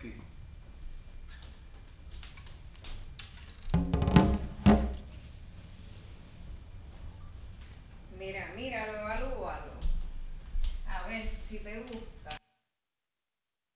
Cheronsky. Mira, míralo, evalúalo. A ver si te gusta.